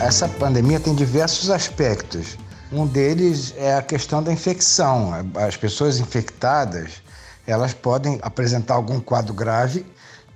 Essa pandemia tem diversos aspectos. Um deles é a questão da infecção. As pessoas infectadas, elas podem apresentar algum quadro grave,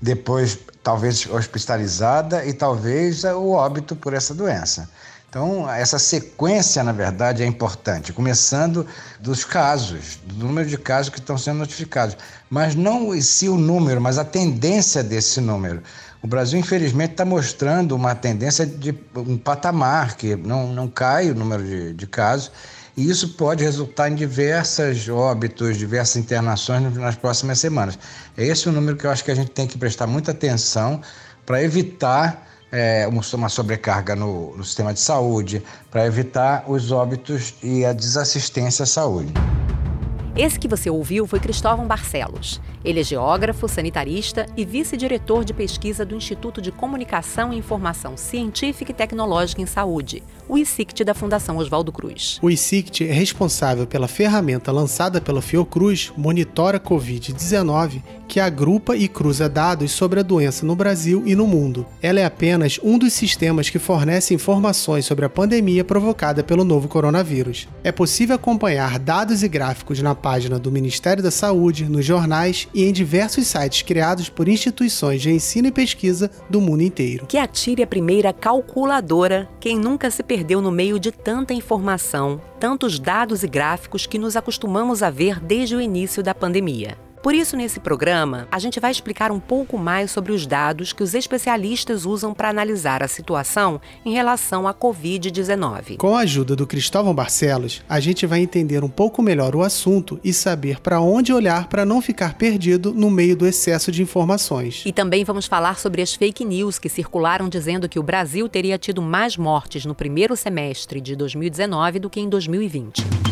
depois talvez hospitalizada e talvez o óbito por essa doença. Então, essa sequência, na verdade, é importante, começando dos casos, do número de casos que estão sendo notificados. Mas não si o número, mas a tendência desse número. O Brasil, infelizmente, está mostrando uma tendência de um patamar que não, não cai o número de, de casos, e isso pode resultar em diversas óbitos, diversas internações nas próximas semanas. É esse o número que eu acho que a gente tem que prestar muita atenção para evitar é, uma sobrecarga no, no sistema de saúde, para evitar os óbitos e a desassistência à saúde. Esse que você ouviu foi Cristóvão Barcelos. Ele é geógrafo, sanitarista e vice-diretor de pesquisa do Instituto de Comunicação e Informação Científica e Tecnológica em Saúde, o ICICT da Fundação Oswaldo Cruz. O ICICT é responsável pela ferramenta lançada pela Fiocruz, Monitora Covid-19, que agrupa e cruza dados sobre a doença no Brasil e no mundo. Ela é apenas um dos sistemas que fornece informações sobre a pandemia provocada pelo novo coronavírus. É possível acompanhar dados e gráficos na página do Ministério da Saúde, nos jornais e em diversos sites criados por instituições de ensino e pesquisa do mundo inteiro. Que atire a primeira calculadora quem nunca se perdeu no meio de tanta informação, tantos dados e gráficos que nos acostumamos a ver desde o início da pandemia. Por isso, nesse programa, a gente vai explicar um pouco mais sobre os dados que os especialistas usam para analisar a situação em relação à Covid-19. Com a ajuda do Cristóvão Barcelos, a gente vai entender um pouco melhor o assunto e saber para onde olhar para não ficar perdido no meio do excesso de informações. E também vamos falar sobre as fake news que circularam dizendo que o Brasil teria tido mais mortes no primeiro semestre de 2019 do que em 2020.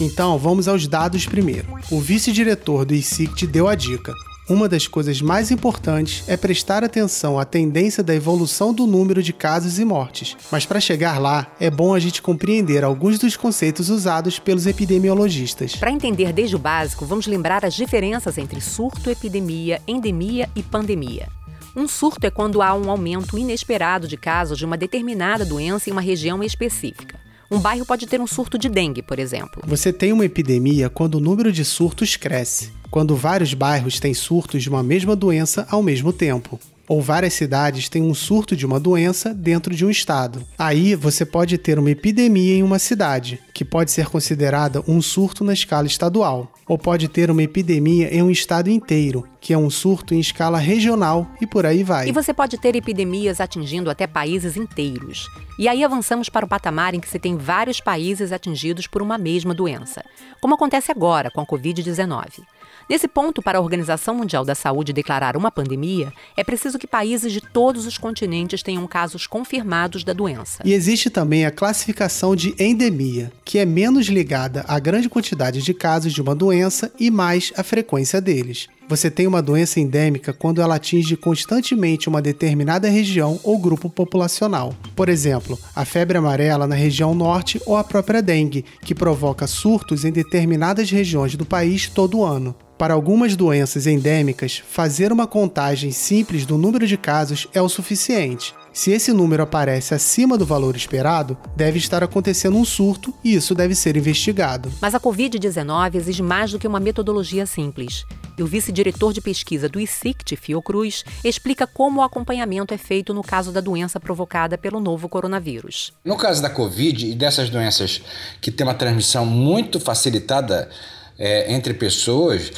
Então, vamos aos dados primeiro. O vice-diretor do ICICT deu a dica. Uma das coisas mais importantes é prestar atenção à tendência da evolução do número de casos e mortes. Mas para chegar lá, é bom a gente compreender alguns dos conceitos usados pelos epidemiologistas. Para entender desde o básico, vamos lembrar as diferenças entre surto, epidemia, endemia e pandemia. Um surto é quando há um aumento inesperado de casos de uma determinada doença em uma região específica. Um bairro pode ter um surto de dengue, por exemplo. Você tem uma epidemia quando o número de surtos cresce, quando vários bairros têm surtos de uma mesma doença ao mesmo tempo ou várias cidades têm um surto de uma doença dentro de um estado. Aí você pode ter uma epidemia em uma cidade, que pode ser considerada um surto na escala estadual, ou pode ter uma epidemia em um estado inteiro, que é um surto em escala regional e por aí vai. E você pode ter epidemias atingindo até países inteiros. E aí avançamos para o patamar em que se tem vários países atingidos por uma mesma doença, como acontece agora com a Covid-19. Nesse ponto, para a Organização Mundial da Saúde declarar uma pandemia, é preciso que países de todos os continentes tenham casos confirmados da doença. E existe também a classificação de endemia, que é menos ligada à grande quantidade de casos de uma doença e mais à frequência deles. Você tem uma doença endêmica quando ela atinge constantemente uma determinada região ou grupo populacional. Por exemplo, a febre amarela na região norte ou a própria dengue, que provoca surtos em determinadas regiões do país todo ano. Para algumas doenças endêmicas, fazer uma contagem simples do número de casos é o suficiente. Se esse número aparece acima do valor esperado, deve estar acontecendo um surto e isso deve ser investigado. Mas a Covid-19 exige mais do que uma metodologia simples. E o vice-diretor de pesquisa do ICICT, Fiocruz, explica como o acompanhamento é feito no caso da doença provocada pelo novo coronavírus. No caso da Covid e dessas doenças que têm uma transmissão muito facilitada é, entre pessoas,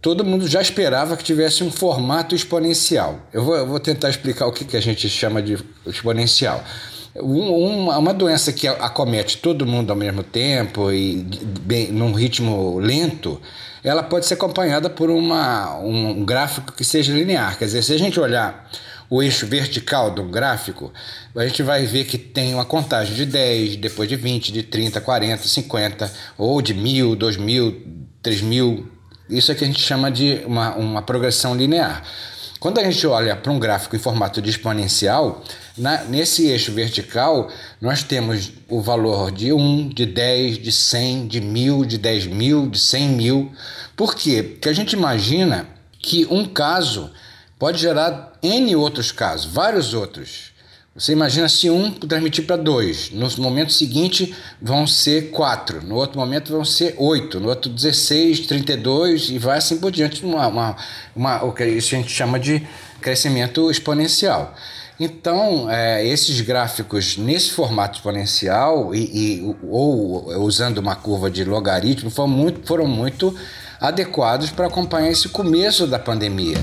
todo mundo já esperava que tivesse um formato exponencial. Eu vou, eu vou tentar explicar o que, que a gente chama de exponencial. Um, uma, uma doença que acomete todo mundo ao mesmo tempo e bem, num ritmo lento, ela pode ser acompanhada por uma, um gráfico que seja linear. Quer dizer, se a gente olhar o eixo vertical do gráfico, a gente vai ver que tem uma contagem de 10, depois de 20, de 30, 40, 50, ou de 1000, 2000, 3000. Isso é que a gente chama de uma, uma progressão linear. Quando a gente olha para um gráfico em formato de exponencial, na, nesse eixo vertical, nós temos o valor de 1, de 10, de 100, de 1000, de 10 mil, de 100 mil. Por quê? Porque a gente imagina que um caso pode gerar N outros casos, vários outros. Você imagina se um transmitir para dois, no momento seguinte vão ser quatro, no outro momento vão ser oito, no outro 16, 32 e vai assim por diante, uma, uma, uma, o que a gente chama de crescimento exponencial. Então, é, esses gráficos nesse formato exponencial e, e, ou usando uma curva de logaritmo foram muito, foram muito adequados para acompanhar esse começo da pandemia.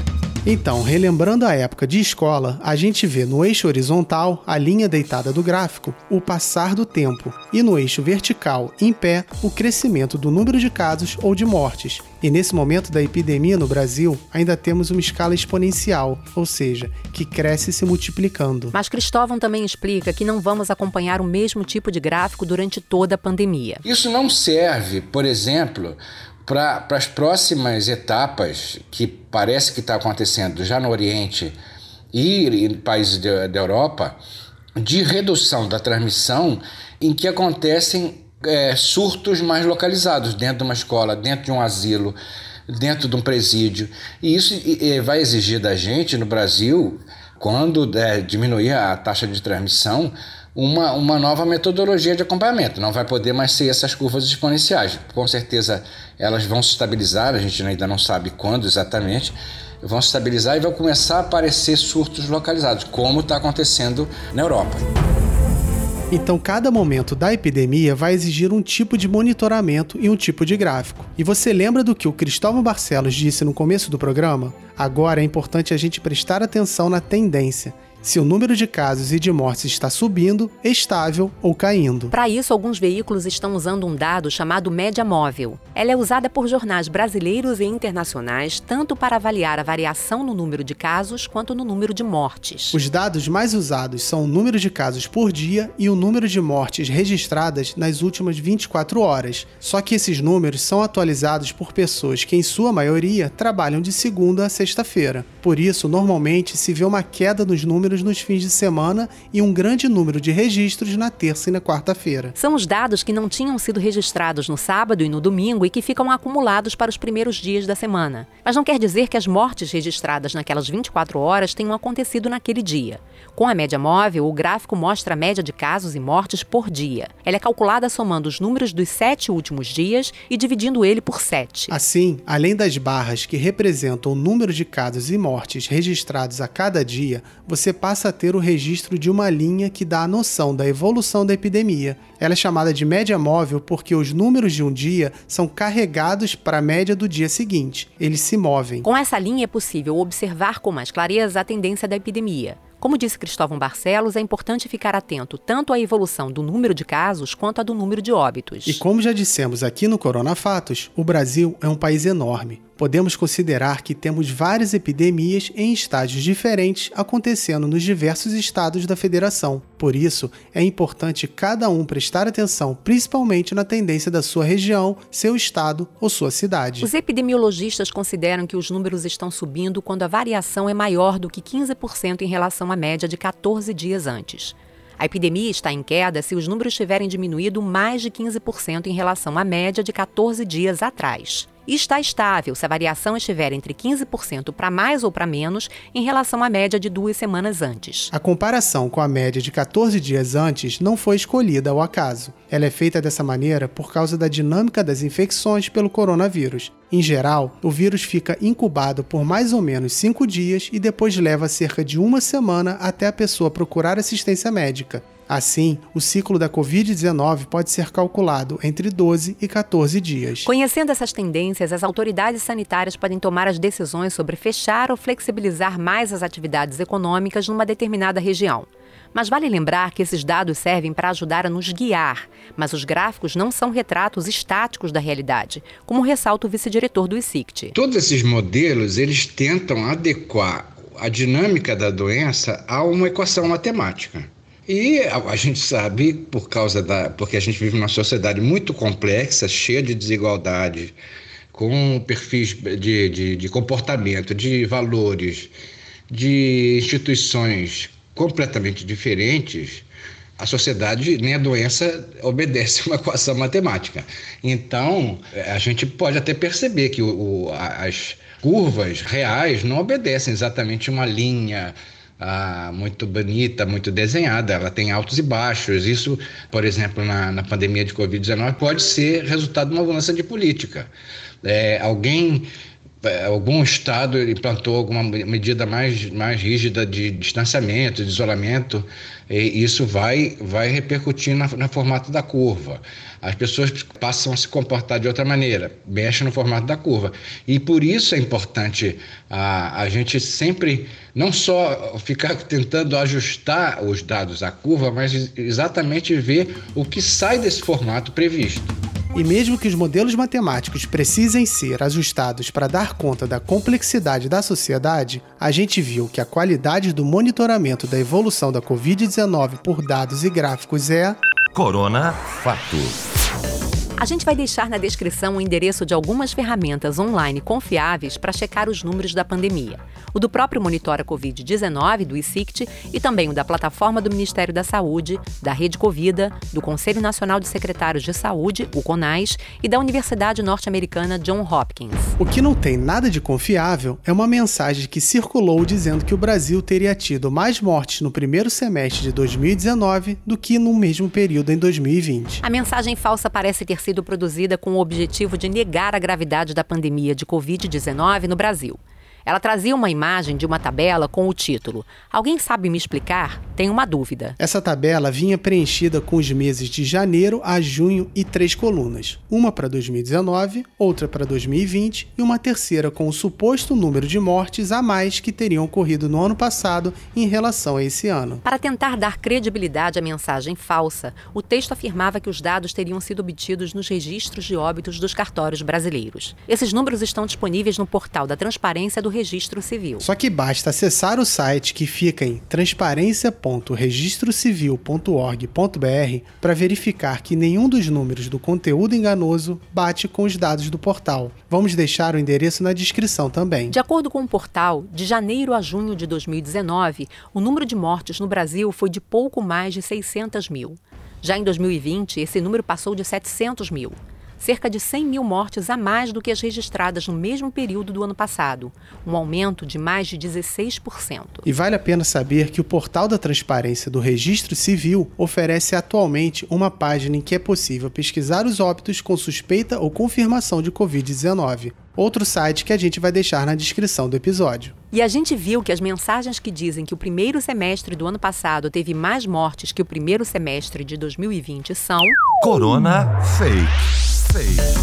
Então, relembrando a época de escola, a gente vê no eixo horizontal, a linha deitada do gráfico, o passar do tempo, e no eixo vertical, em pé, o crescimento do número de casos ou de mortes. E nesse momento da epidemia no Brasil, ainda temos uma escala exponencial, ou seja, que cresce se multiplicando. Mas Cristóvão também explica que não vamos acompanhar o mesmo tipo de gráfico durante toda a pandemia. Isso não serve, por exemplo, para as próximas etapas que parece que está acontecendo já no Oriente e em países da Europa, de redução da transmissão, em que acontecem é, surtos mais localizados dentro de uma escola, dentro de um asilo, dentro de um presídio. E isso vai exigir da gente no Brasil, quando é, diminuir a taxa de transmissão, uma, uma nova metodologia de acompanhamento. Não vai poder mais ser essas curvas exponenciais. Com certeza elas vão se estabilizar, a gente ainda não sabe quando exatamente, vão se estabilizar e vão começar a aparecer surtos localizados, como está acontecendo na Europa. Então, cada momento da epidemia vai exigir um tipo de monitoramento e um tipo de gráfico. E você lembra do que o Cristóvão Barcelos disse no começo do programa? Agora é importante a gente prestar atenção na tendência se o número de casos e de mortes está subindo, estável ou caindo. Para isso, alguns veículos estão usando um dado chamado média móvel. Ela é usada por jornais brasileiros e internacionais tanto para avaliar a variação no número de casos quanto no número de mortes. Os dados mais usados são o número de casos por dia e o número de mortes registradas nas últimas 24 horas. Só que esses números são atualizados por pessoas que, em sua maioria, trabalham de segunda a sexta-feira. Por isso, normalmente se vê uma queda nos números registros nos fins de semana e um grande número de registros na terça e na quarta-feira. São os dados que não tinham sido registrados no sábado e no domingo e que ficam acumulados para os primeiros dias da semana. Mas não quer dizer que as mortes registradas naquelas 24 horas tenham acontecido naquele dia. Com a média móvel, o gráfico mostra a média de casos e mortes por dia. Ela é calculada somando os números dos sete últimos dias e dividindo ele por sete. Assim, além das barras que representam o número de casos e mortes registrados a cada dia, você passa a ter o registro de uma linha que dá a noção da evolução da epidemia. Ela é chamada de média móvel porque os números de um dia são carregados para a média do dia seguinte. Eles se movem. Com essa linha é possível observar com mais clareza a tendência da epidemia. Como disse Cristóvão Barcelos, é importante ficar atento tanto à evolução do número de casos quanto à do número de óbitos. E como já dissemos aqui no Corona Fatos, o Brasil é um país enorme podemos considerar que temos várias epidemias em estágios diferentes acontecendo nos diversos estados da federação. Por isso, é importante cada um prestar atenção principalmente na tendência da sua região, seu estado ou sua cidade. Os epidemiologistas consideram que os números estão subindo quando a variação é maior do que 15% em relação à média de 14 dias antes. A epidemia está em queda se os números tiverem diminuído mais de 15% em relação à média de 14 dias atrás e está estável se a variação estiver entre 15% para mais ou para menos em relação à média de duas semanas antes. A comparação com a média de 14 dias antes não foi escolhida ao acaso. Ela é feita dessa maneira por causa da dinâmica das infecções pelo coronavírus. Em geral, o vírus fica incubado por mais ou menos 5 dias e depois leva cerca de uma semana até a pessoa procurar assistência médica. Assim, o ciclo da Covid-19 pode ser calculado entre 12 e 14 dias. Conhecendo essas tendências, as autoridades sanitárias podem tomar as decisões sobre fechar ou flexibilizar mais as atividades econômicas numa determinada região. Mas vale lembrar que esses dados servem para ajudar a nos guiar, mas os gráficos não são retratos estáticos da realidade, como ressalta o vice-diretor do ICICT. Todos esses modelos, eles tentam adequar a dinâmica da doença a uma equação matemática. E a, gente sabe, por causa da. porque a gente vive numa sociedade muito complexa, cheia de desigualdade, com perfis de, de, de comportamento, de valores, de instituições completamente diferentes, a sociedade nem a doença obedece uma equação matemática. Então, a gente pode até perceber que o, o, as curvas reais não obedecem exatamente uma linha ah, muito bonita, muito desenhada, ela tem altos e baixos. Isso, por exemplo, na, na pandemia de Covid-19, pode ser resultado de uma mudança de política. É, alguém algum estado implantou alguma medida mais, mais rígida de distanciamento, de isolamento, e isso vai, vai repercutir na, no formato da curva. As pessoas passam a se comportar de outra maneira, mexe no formato da curva. E por isso é importante a, a gente sempre não só ficar tentando ajustar os dados à curva, mas exatamente ver o que sai desse formato previsto. E mesmo que os modelos matemáticos precisem ser ajustados para dar conta da complexidade da sociedade, a gente viu que a qualidade do monitoramento da evolução da Covid-19 por dados e gráficos é. Corona Fato. A gente vai deixar na descrição o endereço de algumas ferramentas online confiáveis para checar os números da pandemia. O do próprio Monitora Covid-19, do ICICT, e também o da plataforma do Ministério da Saúde, da Rede Covida, do Conselho Nacional de Secretários de Saúde, o CONAS, e da Universidade Norte-Americana John Hopkins. O que não tem nada de confiável é uma mensagem que circulou dizendo que o Brasil teria tido mais mortes no primeiro semestre de 2019 do que no mesmo período em 2020. A mensagem falsa parece ter sido produzida com o objetivo de negar a gravidade da pandemia de Covid-19 no Brasil. Ela trazia uma imagem de uma tabela com o título Alguém sabe me explicar? Tenho uma dúvida. Essa tabela vinha preenchida com os meses de janeiro a junho e três colunas: uma para 2019, outra para 2020 e uma terceira com o suposto número de mortes a mais que teriam ocorrido no ano passado em relação a esse ano. Para tentar dar credibilidade à mensagem falsa, o texto afirmava que os dados teriam sido obtidos nos registros de óbitos dos cartórios brasileiros. Esses números estão disponíveis no portal da Transparência do registro civil. Só que basta acessar o site que fica em transparência.registrocivil.org.br para verificar que nenhum dos números do conteúdo enganoso bate com os dados do portal. Vamos deixar o endereço na descrição também. De acordo com o portal, de janeiro a junho de 2019, o número de mortes no Brasil foi de pouco mais de 600 mil. Já em 2020, esse número passou de 700 mil cerca de 100 mil mortes a mais do que as registradas no mesmo período do ano passado, um aumento de mais de 16%. E vale a pena saber que o Portal da Transparência do Registro Civil oferece atualmente uma página em que é possível pesquisar os óbitos com suspeita ou confirmação de Covid-19 outro site que a gente vai deixar na descrição do episódio. E a gente viu que as mensagens que dizem que o primeiro semestre do ano passado teve mais mortes que o primeiro semestre de 2020 são. Corona Fake.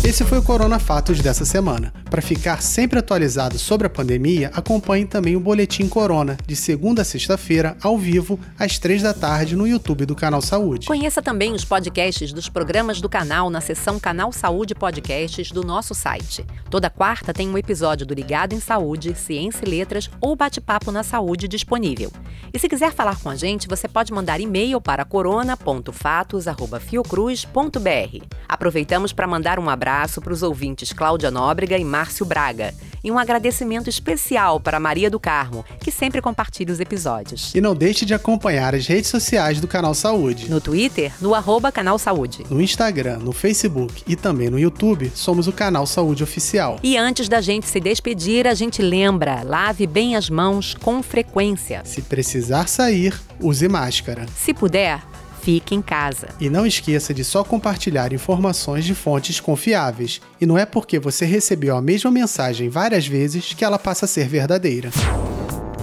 Esse foi o Corona Fatos dessa semana. Para ficar sempre atualizado sobre a pandemia, acompanhe também o Boletim Corona, de segunda a sexta-feira, ao vivo, às três da tarde, no YouTube do Canal Saúde. Conheça também os podcasts dos programas do canal na seção Canal Saúde Podcasts do nosso site. Toda quarta tem um episódio do Ligado em Saúde, Ciência e Letras ou Bate-Papo na Saúde disponível. E se quiser falar com a gente, você pode mandar e-mail para corona.fatos.fiocruz.br. Aproveitamos para mandar um abraço para os ouvintes Cláudia Nóbrega e Márcio Braga. E um agradecimento especial para Maria do Carmo, que sempre compartilha os episódios. E não deixe de acompanhar as redes sociais do Canal Saúde. No Twitter, no arroba Canal Saúde. No Instagram, no Facebook e também no YouTube, somos o Canal Saúde Oficial. E antes da gente se despedir, a gente lembra: lave bem as mãos com frequência. Se precisar sair, use máscara. Se puder, fique em casa. E não esqueça de só compartilhar informações de fontes confiáveis. E não é porque você recebeu a mesma mensagem várias vezes que ela passa a ser verdadeira.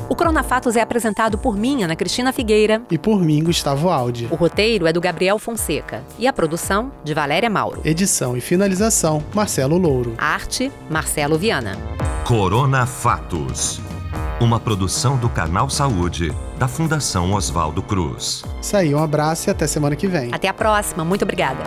O Cronafatos é apresentado por mim, Ana Cristina Figueira. E por mim, Gustavo Aldi. O roteiro é do Gabriel Fonseca. E a produção, de Valéria Mauro. Edição e finalização, Marcelo Louro. arte, Marcelo Viana. Corona Fatos. Uma produção do Canal Saúde, da Fundação Oswaldo Cruz. Isso aí, um abraço e até semana que vem. Até a próxima. Muito obrigada.